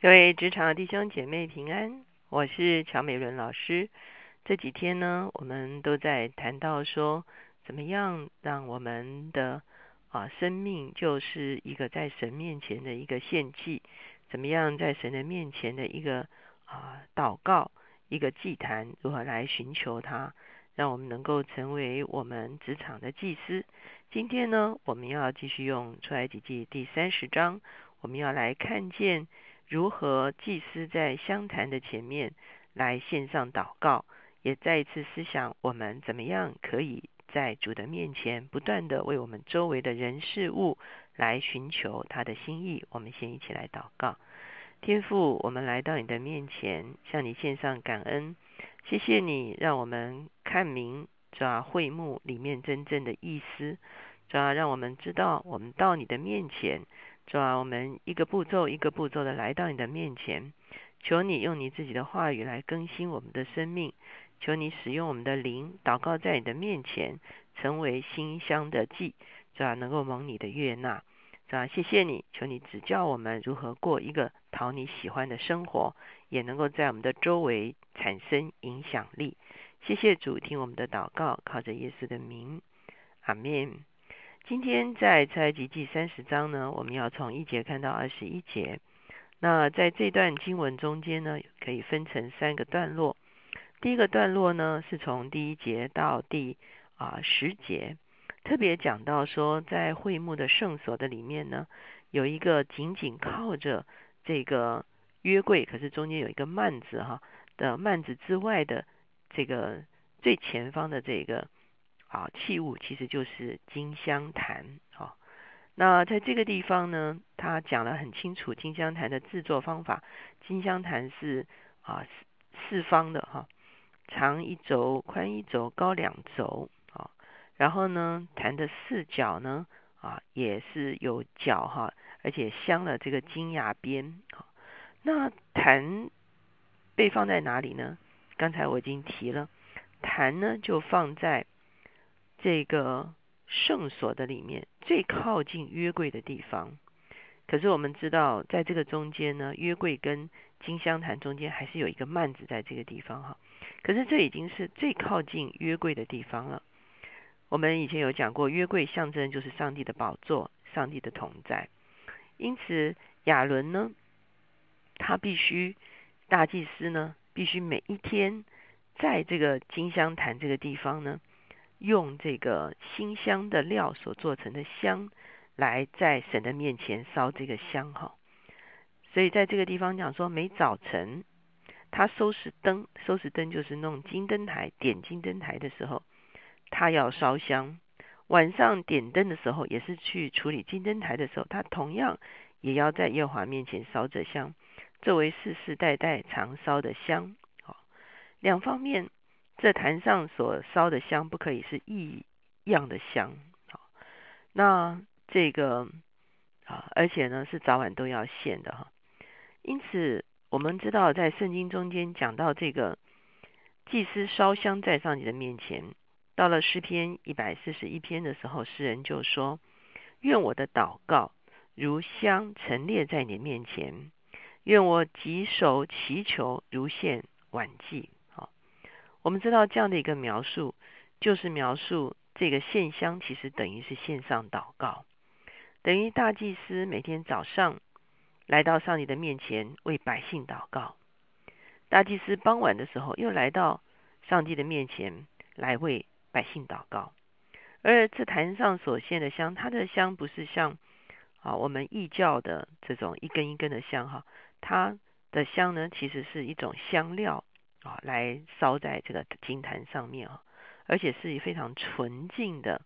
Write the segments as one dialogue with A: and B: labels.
A: 各位职场弟兄姐妹平安，我是乔美伦老师。这几天呢，我们都在谈到说，怎么样让我们的啊生命就是一个在神面前的一个献祭，怎么样在神的面前的一个啊祷告，一个祭坛，如何来寻求他，让我们能够成为我们职场的祭司。今天呢，我们要继续用出埃及记第三十章，我们要来看见。如何祭司在香坛的前面来献上祷告，也再一次思想我们怎么样可以在主的面前不断的为我们周围的人事物来寻求他的心意。我们先一起来祷告，天父，我们来到你的面前，向你献上感恩，谢谢你让我们看明这会幕里面真正的意思，主要让我们知道我们到你的面前。主啊，我们一个步骤一个步骤的来到你的面前，求你用你自己的话语来更新我们的生命，求你使用我们的灵祷告在你的面前，成为馨香的祭，主啊，能够蒙你的悦纳，主啊，谢谢你，求你指教我们如何过一个讨你喜欢的生活，也能够在我们的周围产生影响力。谢谢主，听我们的祷告，靠着耶稣的名，阿门。今天在埃及记三十章呢，我们要从一节看到二十一节。那在这段经文中间呢，可以分成三个段落。第一个段落呢，是从第一节到第啊十节，特别讲到说，在会幕的圣所的里面呢，有一个紧紧靠着这个约柜，可是中间有一个幔子哈的幔子之外的这个最前方的这个。啊，器物其实就是金香坛。啊，那在这个地方呢，他讲了很清楚金香坛的制作方法。金香坛是啊四四方的哈，长一轴，宽一轴，高两轴。啊，然后呢，坛的四角呢啊也是有角哈，而且镶了这个金牙边。啊，那坛被放在哪里呢？刚才我已经提了，坛呢就放在。这个圣所的里面最靠近约柜的地方，可是我们知道，在这个中间呢，约柜跟金香坛中间还是有一个幔子在这个地方哈。可是这已经是最靠近约柜的地方了。我们以前有讲过，约柜象征就是上帝的宝座，上帝的同在。因此亚伦呢，他必须大祭司呢，必须每一天在这个金香坛这个地方呢。用这个新香的料所做成的香，来在神的面前烧这个香哈。所以在这个地方讲说，每早晨他收拾灯，收拾灯就是弄金灯台，点金灯台的时候，他要烧香；晚上点灯的时候，也是去处理金灯台的时候，他同样也要在耶和华面前烧着香，作为世世代代常烧的香。好，两方面。这坛上所烧的香不可以是异样的香，好，那这个啊，而且呢是早晚都要献的哈。因此，我们知道在圣经中间讲到这个祭司烧香在上帝的面前，到了诗篇一百四十一篇的时候，诗人就说：“愿我的祷告如香陈列在你面前，愿我举手祈求如献晚祭。”我们知道这样的一个描述，就是描述这个献香，其实等于是线上祷告，等于大祭司每天早上来到上帝的面前为百姓祷告，大祭司傍晚的时候又来到上帝的面前来为百姓祷告。而这坛上所献的香，它的香不是像啊我们异教的这种一根一根的香哈，它的香呢其实是一种香料。啊，来烧在这个金坛上面啊，而且是以非常纯净的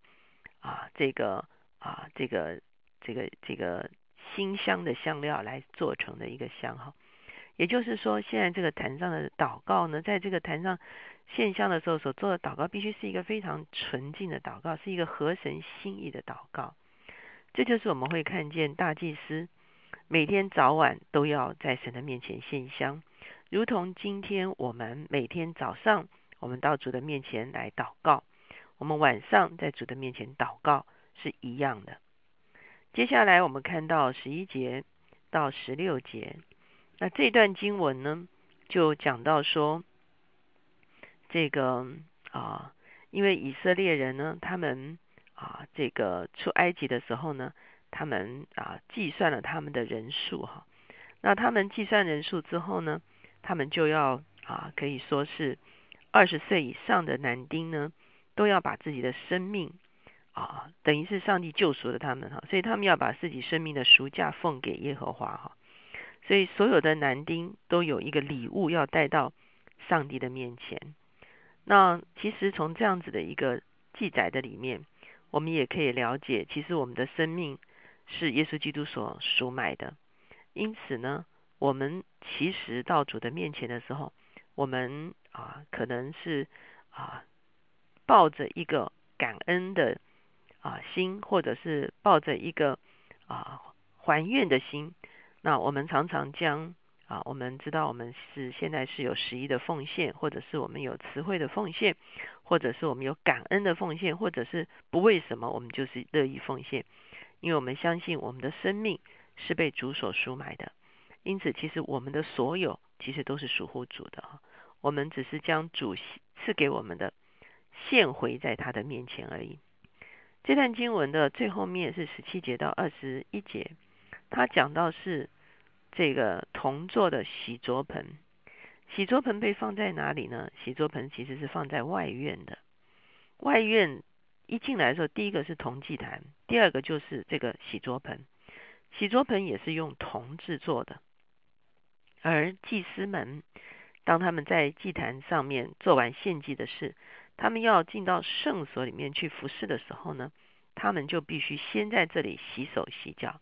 A: 啊，这个啊，这个这个这个馨香的香料来做成的一个香哈。也就是说，现在这个坛上的祷告呢，在这个坛上献香的时候所做的祷告，必须是一个非常纯净的祷告，是一个合神心意的祷告。这就是我们会看见大祭司每天早晚都要在神的面前献香。如同今天我们每天早上，我们到主的面前来祷告，我们晚上在主的面前祷告是一样的。接下来我们看到十一节到十六节，那这段经文呢，就讲到说，这个啊，因为以色列人呢，他们啊，这个出埃及的时候呢，他们啊计算了他们的人数哈。那他们计算人数之后呢，他们就要啊，可以说是二十岁以上的男丁呢，都要把自己的生命啊，等于是上帝救赎了他们哈，所以他们要把自己生命的赎价奉给耶和华哈。所以所有的男丁都有一个礼物要带到上帝的面前。那其实从这样子的一个记载的里面，我们也可以了解，其实我们的生命是耶稣基督所赎买的。因此呢，我们其实到主的面前的时候，我们啊可能是啊抱着一个感恩的啊心，或者是抱着一个啊还愿的心。那我们常常将啊，我们知道我们是现在是有十一的奉献，或者是我们有词汇的奉献，或者是我们有感恩的奉献，或者是不为什么我们就是乐意奉献，因为我们相信我们的生命。是被主所赎买的，因此其实我们的所有其实都是属乎主的啊我们只是将主赐给我们的献回在他的面前而已。这段经文的最后面是十七节到二十一节，他讲到是这个铜做的洗濯盆，洗濯盆被放在哪里呢？洗濯盆其实是放在外院的，外院一进来的时候，第一个是铜祭坛，第二个就是这个洗濯盆。洗濯盆也是用铜制作的，而祭司们当他们在祭坛上面做完献祭的事，他们要进到圣所里面去服侍的时候呢，他们就必须先在这里洗手洗脚。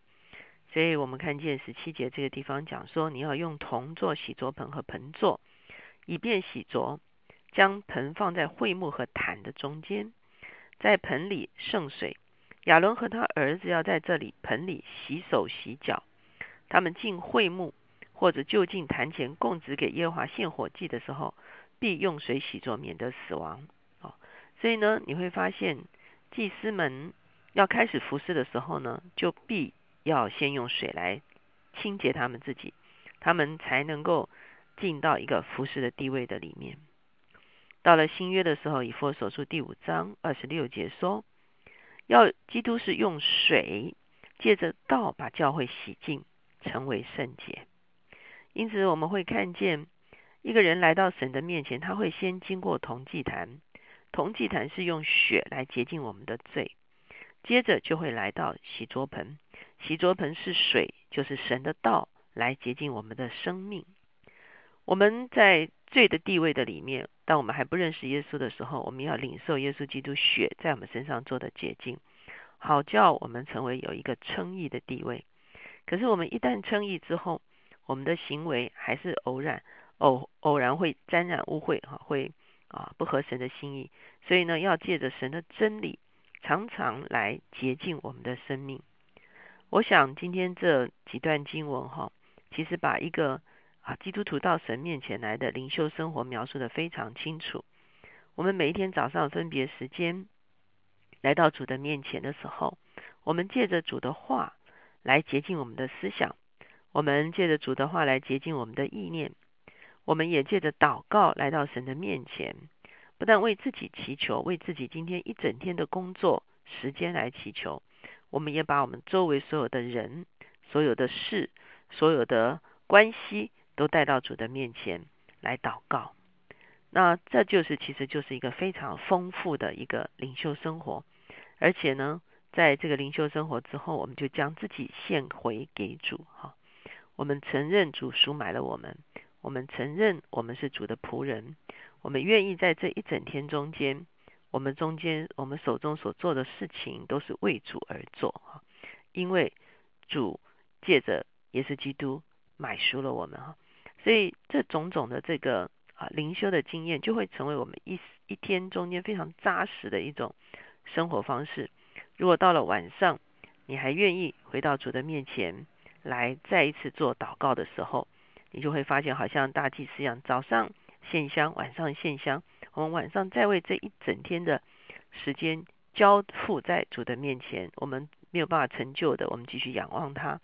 A: 所以我们看见十七节这个地方讲说，你要用铜做洗濯盆和盆座，以便洗濯。将盆放在会幕和坛的中间，在盆里盛水。亚伦和他儿子要在这里盆里洗手洗脚。他们进会幕或者就近坛前供职给耶和华献火祭的时候，必用水洗濯，免得死亡。哦，所以呢，你会发现祭司们要开始服侍的时候呢，就必要先用水来清洁他们自己，他们才能够进到一个服侍的地位的里面。到了新约的时候，以弗所书第五章二十六节说。要基督是用水借着道把教会洗净，成为圣洁。因此，我们会看见一个人来到神的面前，他会先经过铜祭坛，铜祭坛是用血来洁净我们的罪，接着就会来到洗濯盆，洗濯盆是水，就是神的道来洁净我们的生命。我们在罪的地位的里面，当我们还不认识耶稣的时候，我们要领受耶稣基督血在我们身上做的洁净，好叫我们成为有一个称义的地位。可是我们一旦称义之后，我们的行为还是偶然偶偶然会沾染污秽，哈，会啊不合神的心意。所以呢，要借着神的真理，常常来洁净我们的生命。我想今天这几段经文，哈，其实把一个。啊，基督徒到神面前来的灵修生活描述的非常清楚。我们每一天早上分别时间来到主的面前的时候，我们借着主的话来洁净我们的思想，我们借着主的话来洁净我们的意念，我们也借着祷告来到神的面前，不但为自己祈求，为自己今天一整天的工作时间来祈求，我们也把我们周围所有的人、所有的事、所有的关系。都带到主的面前来祷告，那这就是其实就是一个非常丰富的一个灵修生活，而且呢，在这个灵修生活之后，我们就将自己献回给主哈。我们承认主赎买了我们，我们承认我们是主的仆人，我们愿意在这一整天中间，我们中间我们手中所做的事情都是为主而做哈，因为主借着耶稣基督买赎了我们哈。所以，这种种的这个啊灵修的经验，就会成为我们一一天中间非常扎实的一种生活方式。如果到了晚上，你还愿意回到主的面前来再一次做祷告的时候，你就会发现，好像大祭司一样，早上献香，晚上献香。我们晚上再为这一整天的时间交付在主的面前，我们没有办法成就的，我们继续仰望他。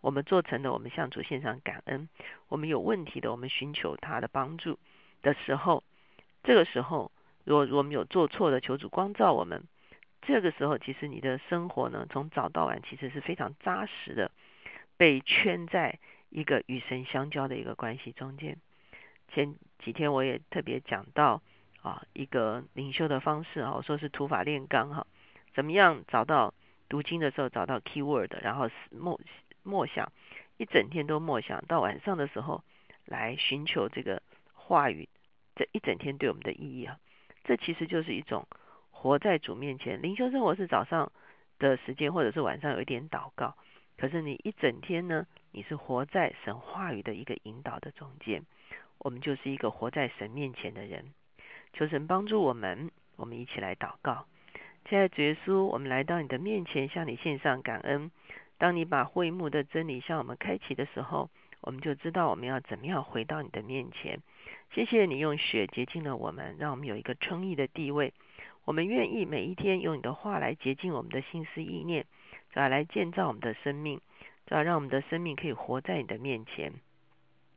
A: 我们做成了，我们向主献上感恩。我们有问题的，我们寻求他的帮助的时候，这个时候，如果我们有做错的，求主光照我们。这个时候，其实你的生活呢，从早到晚，其实是非常扎实的，被圈在一个与神相交的一个关系中间。前几天我也特别讲到啊，一个灵修的方式啊，我说是土法炼钢哈，怎么样找到读经的时候找到 key word，然后默默想一整天都默想，到晚上的时候来寻求这个话语，这一整天对我们的意义啊，这其实就是一种。活在主面前，灵修生活是早上的时间，或者是晚上有一点祷告。可是你一整天呢，你是活在神话语的一个引导的中间。我们就是一个活在神面前的人。求神帮助我们，我们一起来祷告。亲爱的主耶稣，我们来到你的面前，向你献上感恩。当你把会幕的真理向我们开启的时候，我们就知道我们要怎么样回到你的面前。谢谢你用血洁净了我们，让我们有一个称义的地位。我们愿意每一天用你的话来洁净我们的心思意念，是吧来建造我们的生命，是吧让我们的生命可以活在你的面前。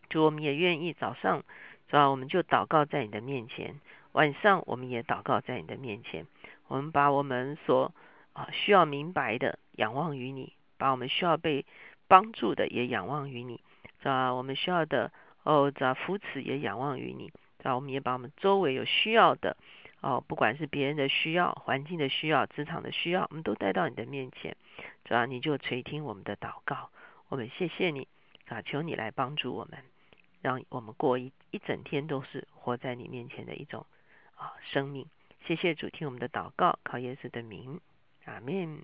A: 主，我们也愿意早上，是吧？我们就祷告在你的面前；晚上，我们也祷告在你的面前。我们把我们所啊需要明白的仰望于你，把我们需要被帮助的也仰望于你，是吧？我们需要的哦，这扶持也仰望于你，是吧？我们也把我们周围有需要的。哦，不管是别人的需要、环境的需要、职场的需要，我们都带到你的面前，主要你就垂听我们的祷告。我们谢谢你，啊，求你来帮助我们，让我们过一一整天都是活在你面前的一种啊生命。谢谢主，听我们的祷告，靠耶稣的名，阿门。